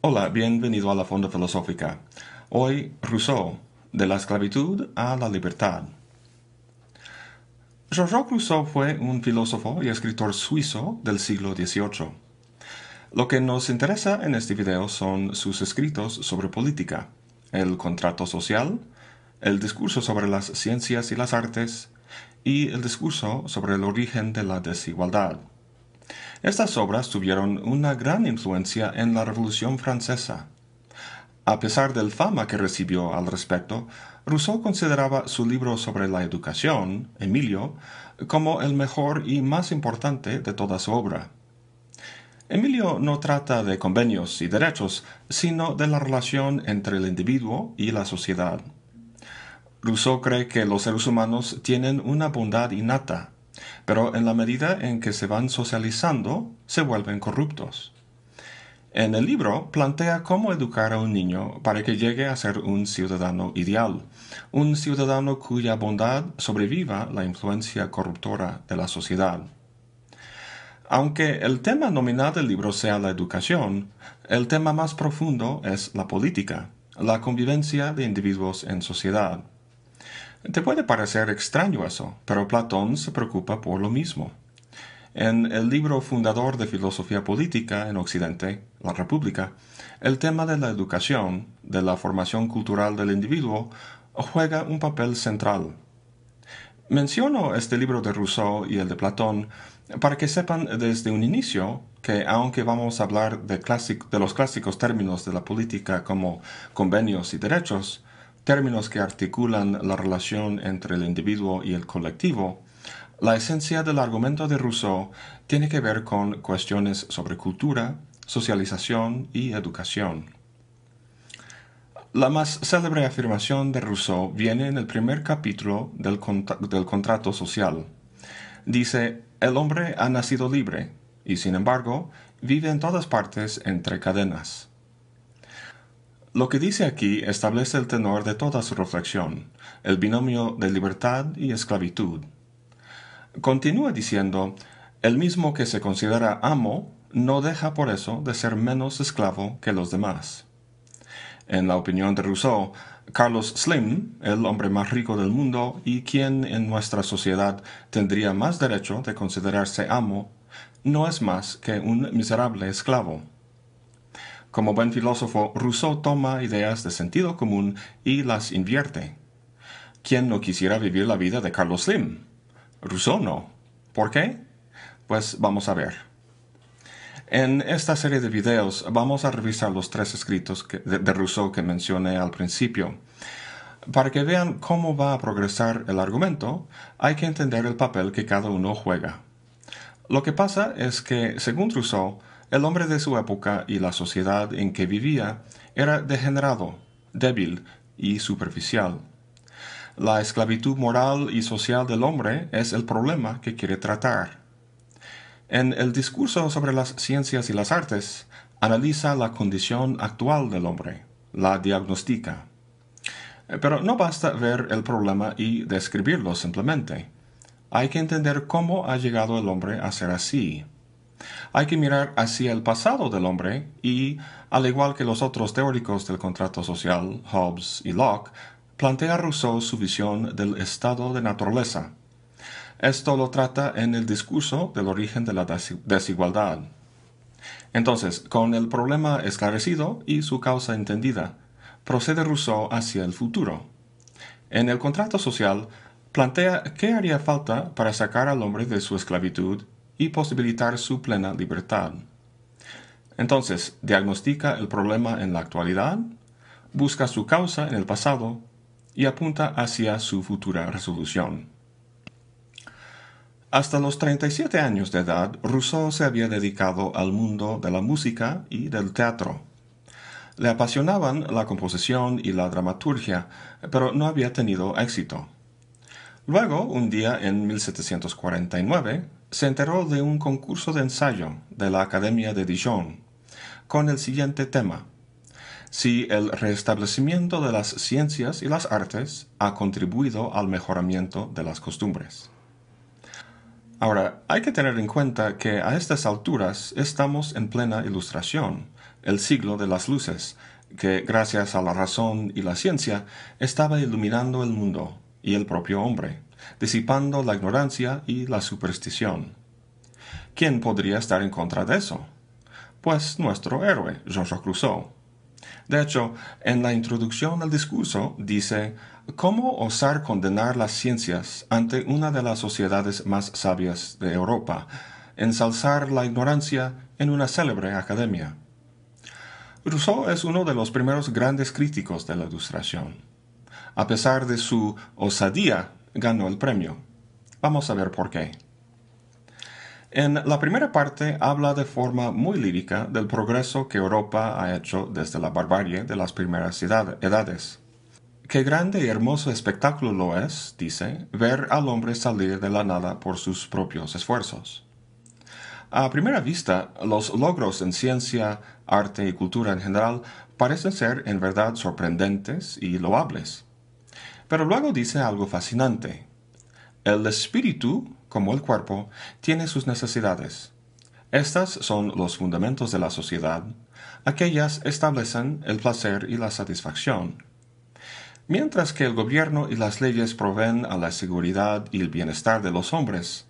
Hola, bienvenido a la Fonda Filosófica. Hoy, Rousseau, de la esclavitud a la libertad. Jean-Jacques Rousseau fue un filósofo y escritor suizo del siglo XVIII. Lo que nos interesa en este video son sus escritos sobre política, el contrato social, el discurso sobre las ciencias y las artes, y el discurso sobre el origen de la desigualdad. Estas obras tuvieron una gran influencia en la Revolución Francesa. A pesar del fama que recibió al respecto, Rousseau consideraba su libro sobre la educación, Emilio, como el mejor y más importante de toda su obra. Emilio no trata de convenios y derechos, sino de la relación entre el individuo y la sociedad. Rousseau cree que los seres humanos tienen una bondad innata, pero en la medida en que se van socializando, se vuelven corruptos. En el libro plantea cómo educar a un niño para que llegue a ser un ciudadano ideal, un ciudadano cuya bondad sobreviva la influencia corruptora de la sociedad. Aunque el tema nominal del libro sea la educación, el tema más profundo es la política, la convivencia de individuos en sociedad. Te puede parecer extraño eso, pero Platón se preocupa por lo mismo. En el libro fundador de filosofía política en Occidente, La República, el tema de la educación, de la formación cultural del individuo, juega un papel central. Menciono este libro de Rousseau y el de Platón para que sepan desde un inicio que aunque vamos a hablar de, los clásicos términos de la política como convenios y derechos, términos que articulan la relación entre el individuo y el colectivo, la esencia del argumento de Rousseau tiene que ver con cuestiones sobre cultura, socialización y educación. La más célebre afirmación de Rousseau viene en el primer capítulo del, del contrato social. Dice, el hombre ha nacido libre, y sin embargo, vive en todas partes entre cadenas. Lo que dice aquí establece el tenor de toda su reflexión, el binomio de libertad y esclavitud. Continúa diciendo, el mismo que se considera amo no deja por eso de ser menos esclavo que los demás. En la opinión de Rousseau, Carlos Slim, el hombre más rico del mundo y quien en nuestra sociedad tendría más derecho de considerarse amo, no es más que un miserable esclavo. Como buen filósofo, Rousseau toma ideas de sentido común y las invierte. ¿Quién no quisiera vivir la vida de Carlos Slim? Rousseau no. ¿Por qué? Pues vamos a ver. En esta serie de videos vamos a revisar los tres escritos de, Rousseau que mencioné al principio. Para que vean cómo va a progresar el argumento, hay que entender el papel que cada uno juega. Lo que pasa es que, según Rousseau, el hombre de su época y la sociedad en que vivía era degenerado, débil y superficial. La esclavitud moral y social del hombre es el problema que quiere tratar. En el discurso sobre las ciencias y las artes, analiza la condición actual del hombre, la diagnostica. Pero no basta ver el problema y describirlo simplemente. Hay que entender cómo ha llegado el hombre a ser así. Hay que mirar hacia el pasado del hombre y, al igual que los otros teóricos del contrato social, Hobbes y Locke, plantea Rousseau su visión del estado de naturaleza. Esto lo trata en el discurso del origen de la desigualdad. Entonces, con el problema esclarecido y su causa entendida, procede Rousseau hacia el futuro. En el contrato social, plantea qué haría falta para sacar al hombre de su esclavitud y posibilitar su plena libertad. Entonces, diagnostica el problema en la actualidad, busca su causa en el pasado y apunta hacia su futura resolución. Hasta los 37 años de edad, Rousseau se había dedicado al mundo de la música y del teatro. Le apasionaban la composición y la dramaturgia, pero no había tenido éxito. Luego, un día en 1749, se enteró de un concurso de ensayo de la Academia de Dijon con el siguiente tema. si el restablecimiento de las ciencias y las artes ha contribuido al mejoramiento de las costumbres. Ahora, hay que tener en cuenta que a estas alturas estamos en plena ilustración, el siglo de las luces, que gracias a la razón y la ciencia estaba iluminando el mundo y el propio hombre, disipando la ignorancia y la superstición. ¿Quién podría estar en contra de eso? Pues nuestro héroe, Jean-Jacques Rousseau. De hecho, en la introducción al discurso dice, ¿cómo osar condenar las ciencias ante una de las sociedades más sabias de Europa, ensalzar la ignorancia en una célebre academia? Rousseau es uno de los primeros grandes críticos de la Ilustración. A pesar de su osadía, ganó el premio. Vamos a ver por qué. En la primera parte habla de forma muy lírica del progreso que Europa ha hecho desde la barbarie de las primeras edades. Qué grande y hermoso espectáculo lo es, dice, ver al hombre salir de la nada por sus propios esfuerzos. A primera vista, los logros en ciencia, arte y cultura en general parecen ser en verdad sorprendentes y loables. Pero luego dice algo fascinante. El espíritu como el cuerpo, tiene sus necesidades. Estas son los fundamentos de la sociedad. Aquellas establecen el placer y la satisfacción. Mientras que el gobierno y las leyes proveen a la seguridad y el bienestar de los hombres,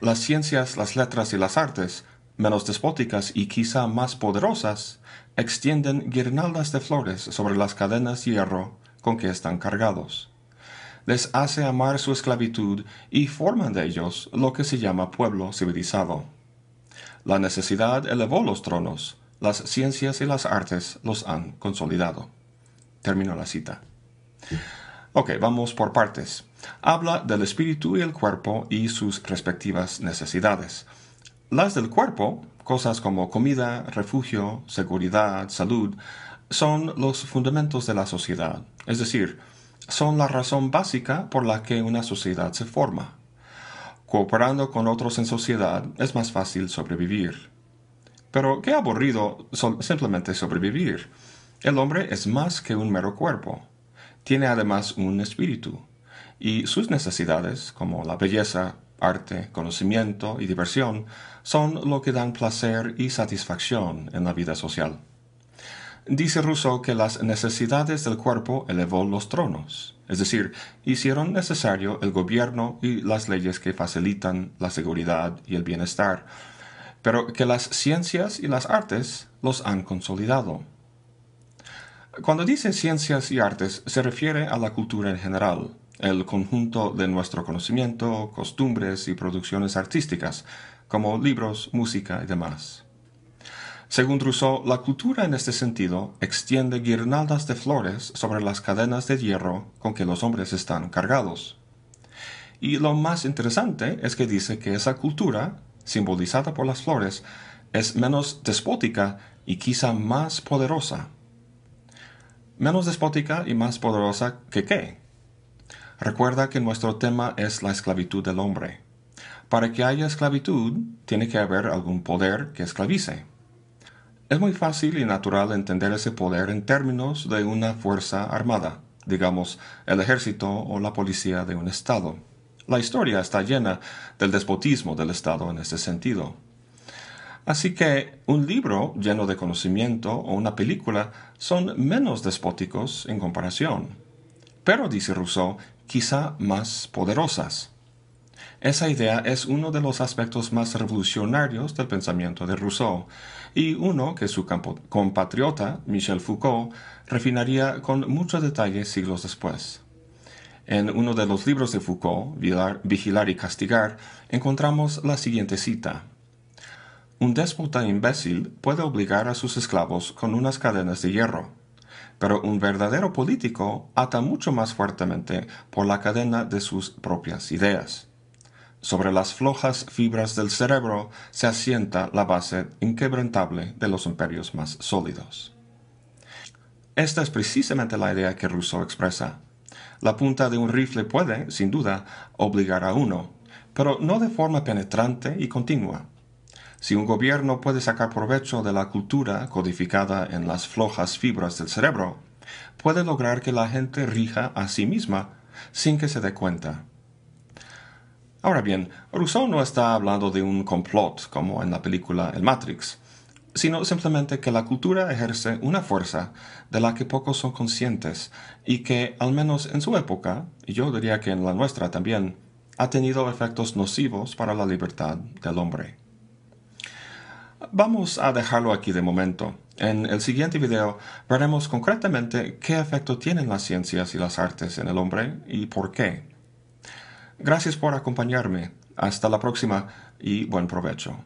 las ciencias, las letras y las artes, menos despóticas y quizá más poderosas, extienden guirnaldas de flores sobre las cadenas de hierro con que están cargados les hace amar su esclavitud y forman de ellos lo que se llama pueblo civilizado. La necesidad elevó los tronos, las ciencias y las artes los han consolidado. Termino la cita. Ok, vamos por partes. Habla del espíritu y el cuerpo y sus respectivas necesidades. Las del cuerpo, cosas como comida, refugio, seguridad, salud, son los fundamentos de la sociedad, es decir, son la razón básica por la que una sociedad se forma. Cooperando con otros en sociedad es más fácil sobrevivir. Pero qué aburrido simplemente sobrevivir. El hombre es más que un mero cuerpo. Tiene además un espíritu. Y sus necesidades, como la belleza, arte, conocimiento y diversión, son lo que dan placer y satisfacción en la vida social. Dice Rousseau que las necesidades del cuerpo elevó los tronos, es decir, hicieron necesario el gobierno y las leyes que facilitan la seguridad y el bienestar, pero que las ciencias y las artes los han consolidado. Cuando dice ciencias y artes se refiere a la cultura en general, el conjunto de nuestro conocimiento, costumbres y producciones artísticas, como libros, música y demás. Según Rousseau, la cultura en este sentido extiende guirnaldas de flores sobre las cadenas de hierro con que los hombres están cargados. Y lo más interesante es que dice que esa cultura, simbolizada por las flores, es menos despótica y quizá más poderosa. Menos despótica y más poderosa que qué? Recuerda que nuestro tema es la esclavitud del hombre. Para que haya esclavitud, tiene que haber algún poder que esclavice. Es muy fácil y natural entender ese poder en términos de una fuerza armada, digamos el ejército o la policía de un Estado. La historia está llena del despotismo del Estado en ese sentido. Así que un libro lleno de conocimiento o una película son menos despóticos en comparación. Pero, dice Rousseau, quizá más poderosas. Esa idea es uno de los aspectos más revolucionarios del pensamiento de Rousseau, y uno que su compatriota Michel Foucault refinaría con mucho detalle siglos después. En uno de los libros de Foucault, Vigilar y Castigar, encontramos la siguiente cita. Un déspota imbécil puede obligar a sus esclavos con unas cadenas de hierro, pero un verdadero político ata mucho más fuertemente por la cadena de sus propias ideas. Sobre las flojas fibras del cerebro se asienta la base inquebrantable de los imperios más sólidos. Esta es precisamente la idea que Rousseau expresa. La punta de un rifle puede, sin duda, obligar a uno, pero no de forma penetrante y continua. Si un gobierno puede sacar provecho de la cultura codificada en las flojas fibras del cerebro, puede lograr que la gente rija a sí misma sin que se dé cuenta. Ahora bien, Rousseau no está hablando de un complot como en la película El Matrix, sino simplemente que la cultura ejerce una fuerza de la que pocos son conscientes y que, al menos en su época, y yo diría que en la nuestra también, ha tenido efectos nocivos para la libertad del hombre. Vamos a dejarlo aquí de momento. En el siguiente video veremos concretamente qué efecto tienen las ciencias y las artes en el hombre y por qué. Gracias por acompañarme. Hasta la próxima y buen provecho.